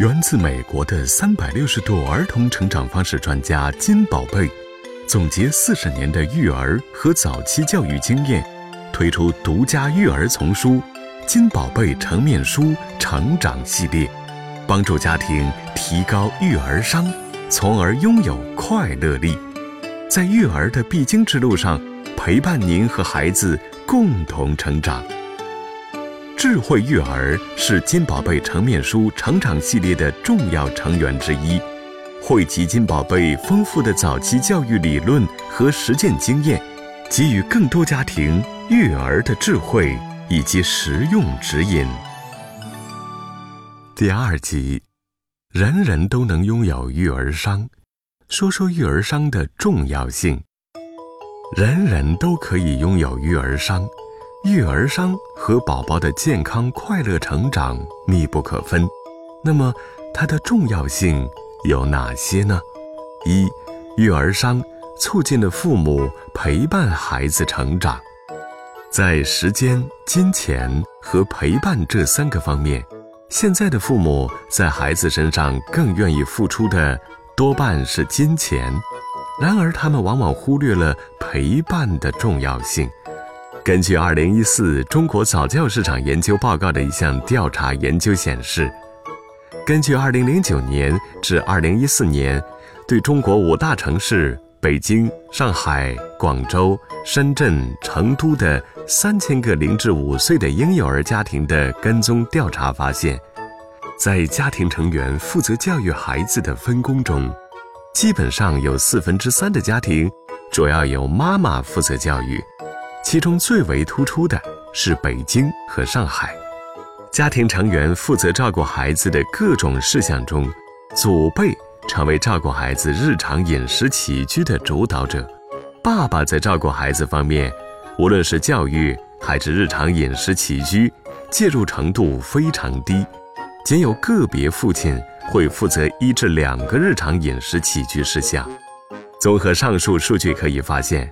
源自美国的三百六十度儿童成长方式专家金宝贝，总结四十年的育儿和早期教育经验，推出独家育儿丛书《金宝贝成面书成长系列》，帮助家庭提高育儿商，从而拥有快乐力，在育儿的必经之路上，陪伴您和孩子共同成长。智慧育儿是金宝贝成面书成长系列的重要成员之一，汇集金宝贝丰富的早期教育理论和实践经验，给予更多家庭育儿的智慧以及实用指引。第二集，人人都能拥有育儿商，说说育儿商的重要性。人人都可以拥有育儿商。育儿商和宝宝的健康快乐成长密不可分，那么它的重要性有哪些呢？一，育儿商促进了父母陪伴孩子成长，在时间、金钱和陪伴这三个方面，现在的父母在孩子身上更愿意付出的多半是金钱，然而他们往往忽略了陪伴的重要性。根据二零一四中国早教市场研究报告的一项调查研究显示，根据二零零九年至二零一四年对中国五大城市北京、上海、广州、深圳、成都的三千个零至五岁的婴幼儿家庭的跟踪调查发现，在家庭成员负责教育孩子的分工中，基本上有四分之三的家庭主要由妈妈负责教育。其中最为突出的是北京和上海，家庭成员负责照顾孩子的各种事项中，祖辈成为照顾孩子日常饮食起居的主导者。爸爸在照顾孩子方面，无论是教育还是日常饮食起居，介入程度非常低，仅有个别父亲会负责一至两个日常饮食起居事项。综合上述数据可以发现。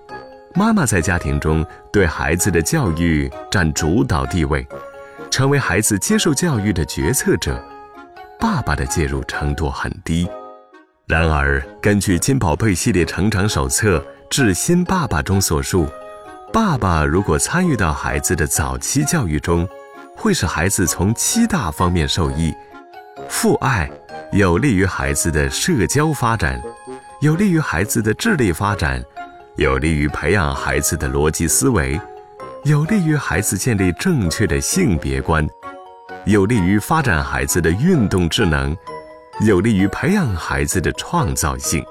妈妈在家庭中对孩子的教育占主导地位，成为孩子接受教育的决策者。爸爸的介入程度很低。然而，根据金宝贝系列成长手册《至新爸爸》中所述，爸爸如果参与到孩子的早期教育中，会使孩子从七大方面受益：父爱有利于孩子的社交发展，有利于孩子的智力发展。有利于培养孩子的逻辑思维，有利于孩子建立正确的性别观，有利于发展孩子的运动智能，有利于培养孩子的创造性，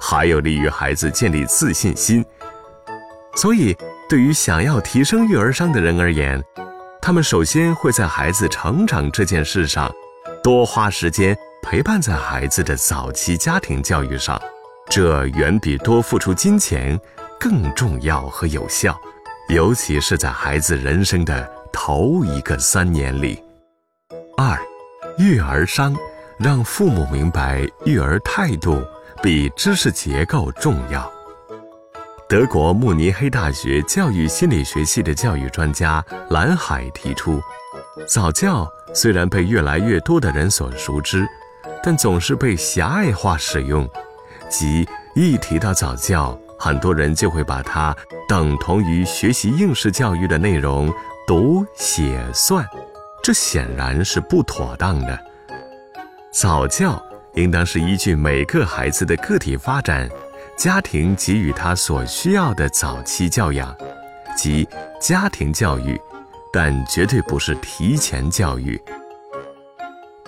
还有利于孩子建立自信心。所以，对于想要提升育儿商的人而言，他们首先会在孩子成长这件事上多花时间陪伴在孩子的早期家庭教育上。这远比多付出金钱更重要和有效，尤其是在孩子人生的头一个三年里。二，育儿商让父母明白育儿态度比知识结构重要。德国慕尼黑大学教育心理学系的教育专家蓝海提出，早教虽然被越来越多的人所熟知，但总是被狭隘化使用。即一提到早教，很多人就会把它等同于学习应试教育的内容，读写算，这显然是不妥当的。早教应当是依据每个孩子的个体发展，家庭给予他所需要的早期教养，即家庭教育，但绝对不是提前教育。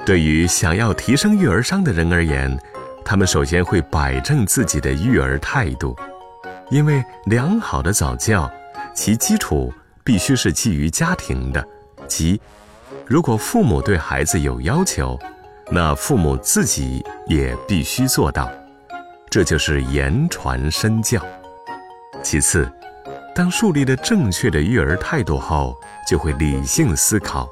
对于想要提升育儿商的人而言，他们首先会摆正自己的育儿态度，因为良好的早教，其基础必须是基于家庭的，即如果父母对孩子有要求，那父母自己也必须做到，这就是言传身教。其次，当树立了正确的育儿态度后，就会理性思考，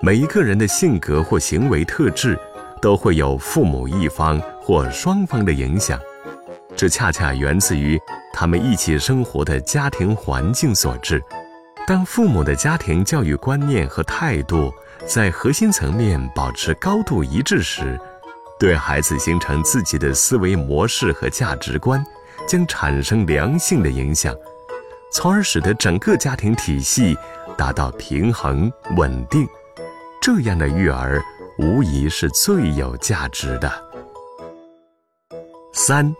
每一个人的性格或行为特质。都会有父母一方或双方的影响，这恰恰源自于他们一起生活的家庭环境所致。当父母的家庭教育观念和态度在核心层面保持高度一致时，对孩子形成自己的思维模式和价值观，将产生良性的影响，从而使得整个家庭体系达到平衡稳定。这样的育儿无疑是最有价值的。三，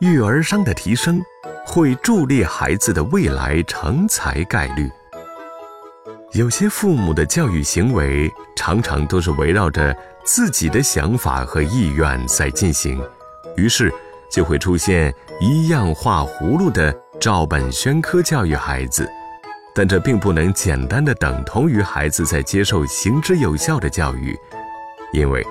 育儿商的提升会助力孩子的未来成才概率。有些父母的教育行为常常都是围绕着自己的想法和意愿在进行，于是就会出现一样画葫芦的照本宣科教育孩子。但这并不能简单的等同于孩子在接受行之有效的教育，因为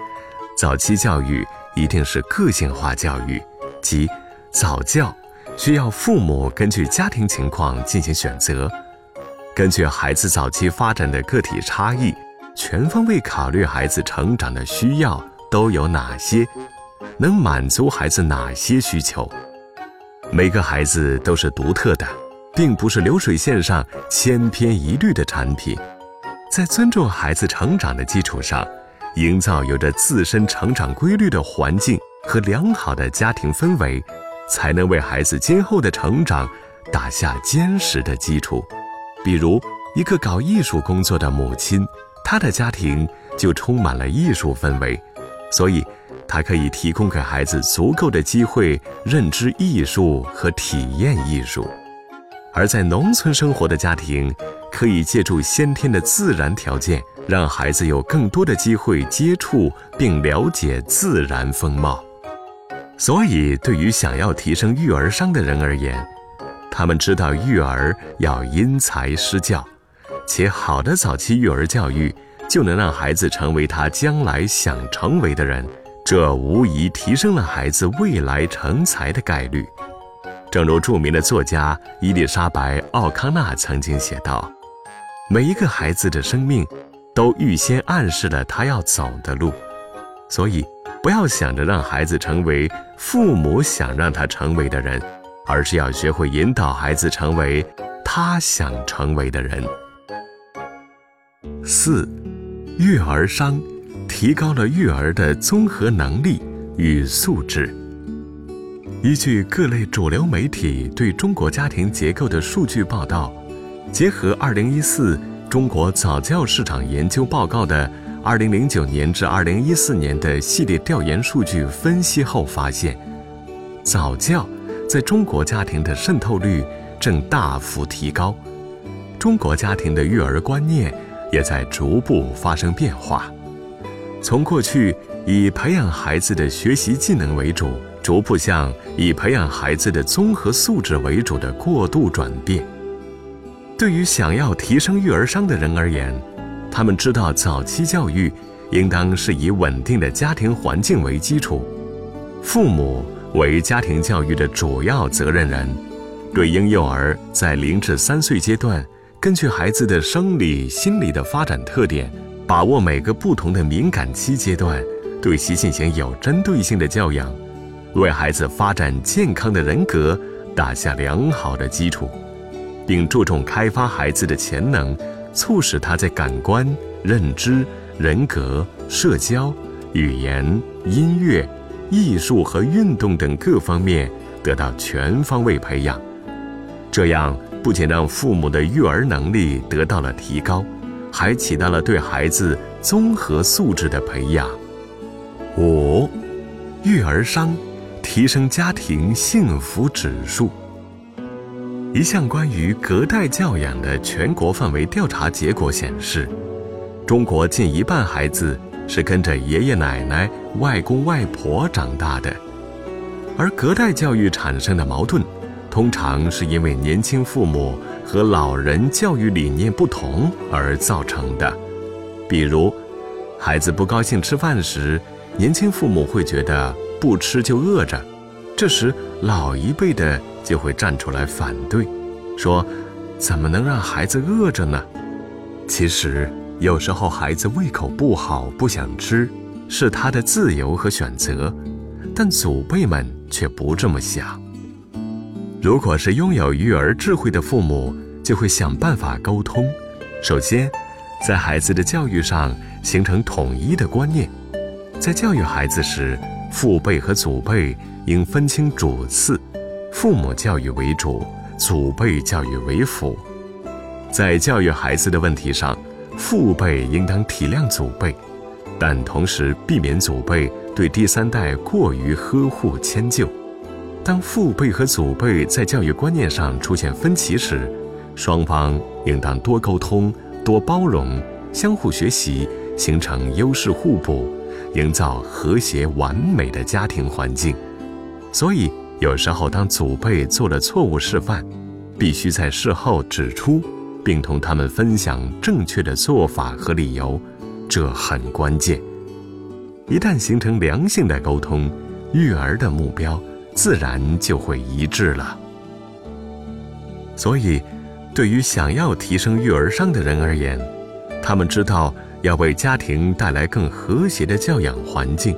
早期教育一定是个性化教育，即早教需要父母根据家庭情况进行选择。根据孩子早期发展的个体差异，全方位考虑孩子成长的需要都有哪些，能满足孩子哪些需求。每个孩子都是独特的，并不是流水线上千篇一律的产品。在尊重孩子成长的基础上，营造有着自身成长规律的环境和良好的家庭氛围，才能为孩子今后的成长打下坚实的基础。比如，一个搞艺术工作的母亲，她的家庭就充满了艺术氛围，所以她可以提供给孩子足够的机会认知艺术和体验艺术；而在农村生活的家庭，可以借助先天的自然条件，让孩子有更多的机会接触并了解自然风貌。所以，对于想要提升育儿商的人而言，他们知道育儿要因材施教，且好的早期育儿教育就能让孩子成为他将来想成为的人，这无疑提升了孩子未来成才的概率。正如著名的作家伊丽莎白·奥康纳曾经写道：“每一个孩子的生命，都预先暗示了他要走的路，所以不要想着让孩子成为父母想让他成为的人。”而是要学会引导孩子成为他想成为的人。四，育儿商提高了育儿的综合能力与素质。依据各类主流媒体对中国家庭结构的数据报道，结合二零一四中国早教市场研究报告的二零零九年至二零一四年的系列调研数据分析后发现，早教。在中国家庭的渗透率正大幅提高，中国家庭的育儿观念也在逐步发生变化，从过去以培养孩子的学习技能为主，逐步向以培养孩子的综合素质为主的过度转变。对于想要提升育儿商的人而言，他们知道早期教育应当是以稳定的家庭环境为基础，父母。为家庭教育的主要责任人，对婴幼儿在零至三岁阶段，根据孩子的生理、心理的发展特点，把握每个不同的敏感期阶段，对其进行有针对性的教养，为孩子发展健康的人格打下良好的基础，并注重开发孩子的潜能，促使他在感官、认知、人格、社交、语言、音乐。艺术和运动等各方面得到全方位培养，这样不仅让父母的育儿能力得到了提高，还起到了对孩子综合素质的培养。五，育儿商提升家庭幸福指数。一项关于隔代教养的全国范围调查结果显示，中国近一半孩子。是跟着爷爷奶奶、外公外婆长大的，而隔代教育产生的矛盾，通常是因为年轻父母和老人教育理念不同而造成的。比如，孩子不高兴吃饭时，年轻父母会觉得不吃就饿着，这时老一辈的就会站出来反对，说：“怎么能让孩子饿着呢？”其实。有时候孩子胃口不好不想吃，是他的自由和选择，但祖辈们却不这么想。如果是拥有育儿智慧的父母，就会想办法沟通。首先，在孩子的教育上形成统一的观念。在教育孩子时，父辈和祖辈应分清主次，父母教育为主，祖辈教育为辅。在教育孩子的问题上，父辈应当体谅祖辈，但同时避免祖辈对第三代过于呵护迁就。当父辈和祖辈在教育观念上出现分歧时，双方应当多沟通、多包容，相互学习，形成优势互补，营造和谐完美的家庭环境。所以，有时候当祖辈做了错误示范，必须在事后指出。并同他们分享正确的做法和理由，这很关键。一旦形成良性的沟通，育儿的目标自然就会一致了。所以，对于想要提升育儿商的人而言，他们知道要为家庭带来更和谐的教养环境，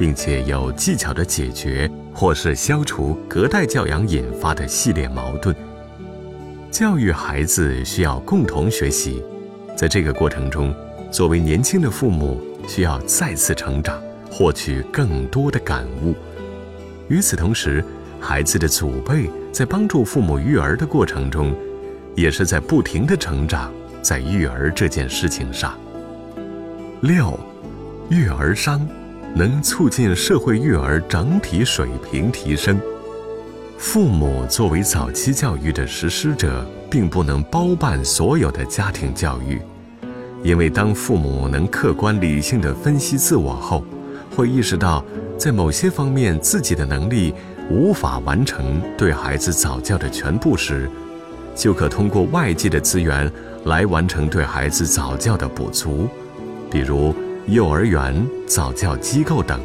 并且有技巧的解决或是消除隔代教养引发的系列矛盾。教育孩子需要共同学习，在这个过程中，作为年轻的父母需要再次成长，获取更多的感悟。与此同时，孩子的祖辈在帮助父母育儿的过程中，也是在不停的成长，在育儿这件事情上。六，育儿商能促进社会育儿整体水平提升。父母作为早期教育的实施者，并不能包办所有的家庭教育，因为当父母能客观理性地分析自我后，会意识到在某些方面自己的能力无法完成对孩子早教的全部时，就可通过外界的资源来完成对孩子早教的补足，比如幼儿园、早教机构等。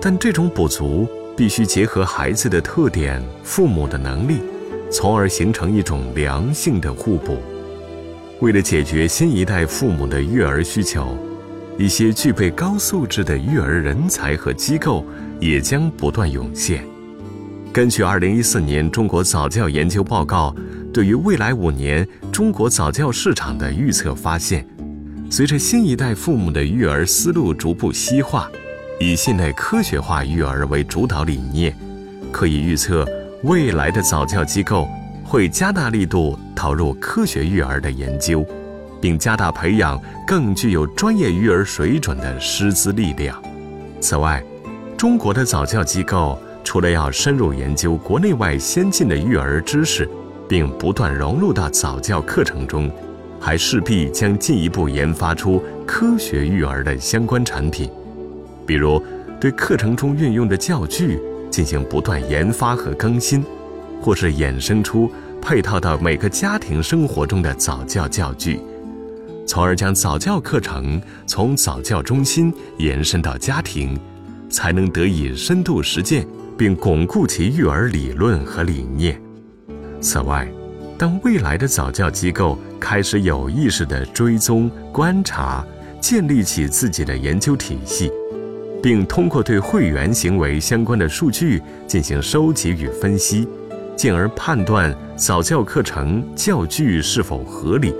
但这种补足。必须结合孩子的特点、父母的能力，从而形成一种良性的互补。为了解决新一代父母的育儿需求，一些具备高素质的育儿人才和机构也将不断涌现。根据2014年中国早教研究报告对于未来五年中国早教市场的预测发现，随着新一代父母的育儿思路逐步西化。以现代科学化育儿为主导理念，可以预测未来的早教机构会加大力度投入科学育儿的研究，并加大培养更具有专业育儿水准的师资力量。此外，中国的早教机构除了要深入研究国内外先进的育儿知识，并不断融入到早教课程中，还势必将进一步研发出科学育儿的相关产品。比如，对课程中运用的教具进行不断研发和更新，或是衍生出配套到每个家庭生活中的早教教具，从而将早教课程从早教中心延伸到家庭，才能得以深度实践并巩固其育儿理论和理念。此外，当未来的早教机构开始有意识地追踪、观察，建立起自己的研究体系。并通过对会员行为相关的数据进行收集与分析，进而判断早教课程教具是否合理，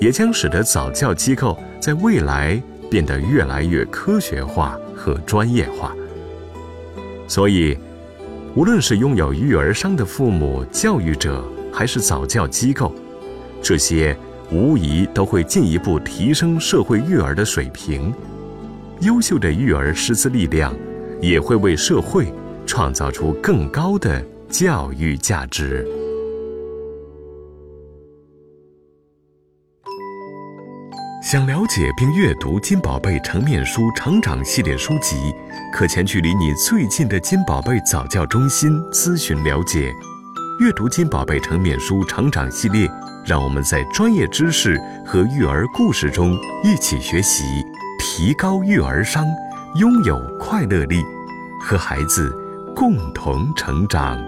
也将使得早教机构在未来变得越来越科学化和专业化。所以，无论是拥有育儿商的父母、教育者，还是早教机构，这些无疑都会进一步提升社会育儿的水平。优秀的育儿师资力量，也会为社会创造出更高的教育价值。想了解并阅读金宝贝成面书成长系列书籍，可前去离你最近的金宝贝早教中心咨询了解。阅读金宝贝成免书成长系列，让我们在专业知识和育儿故事中一起学习。提高育儿商，拥有快乐力，和孩子共同成长。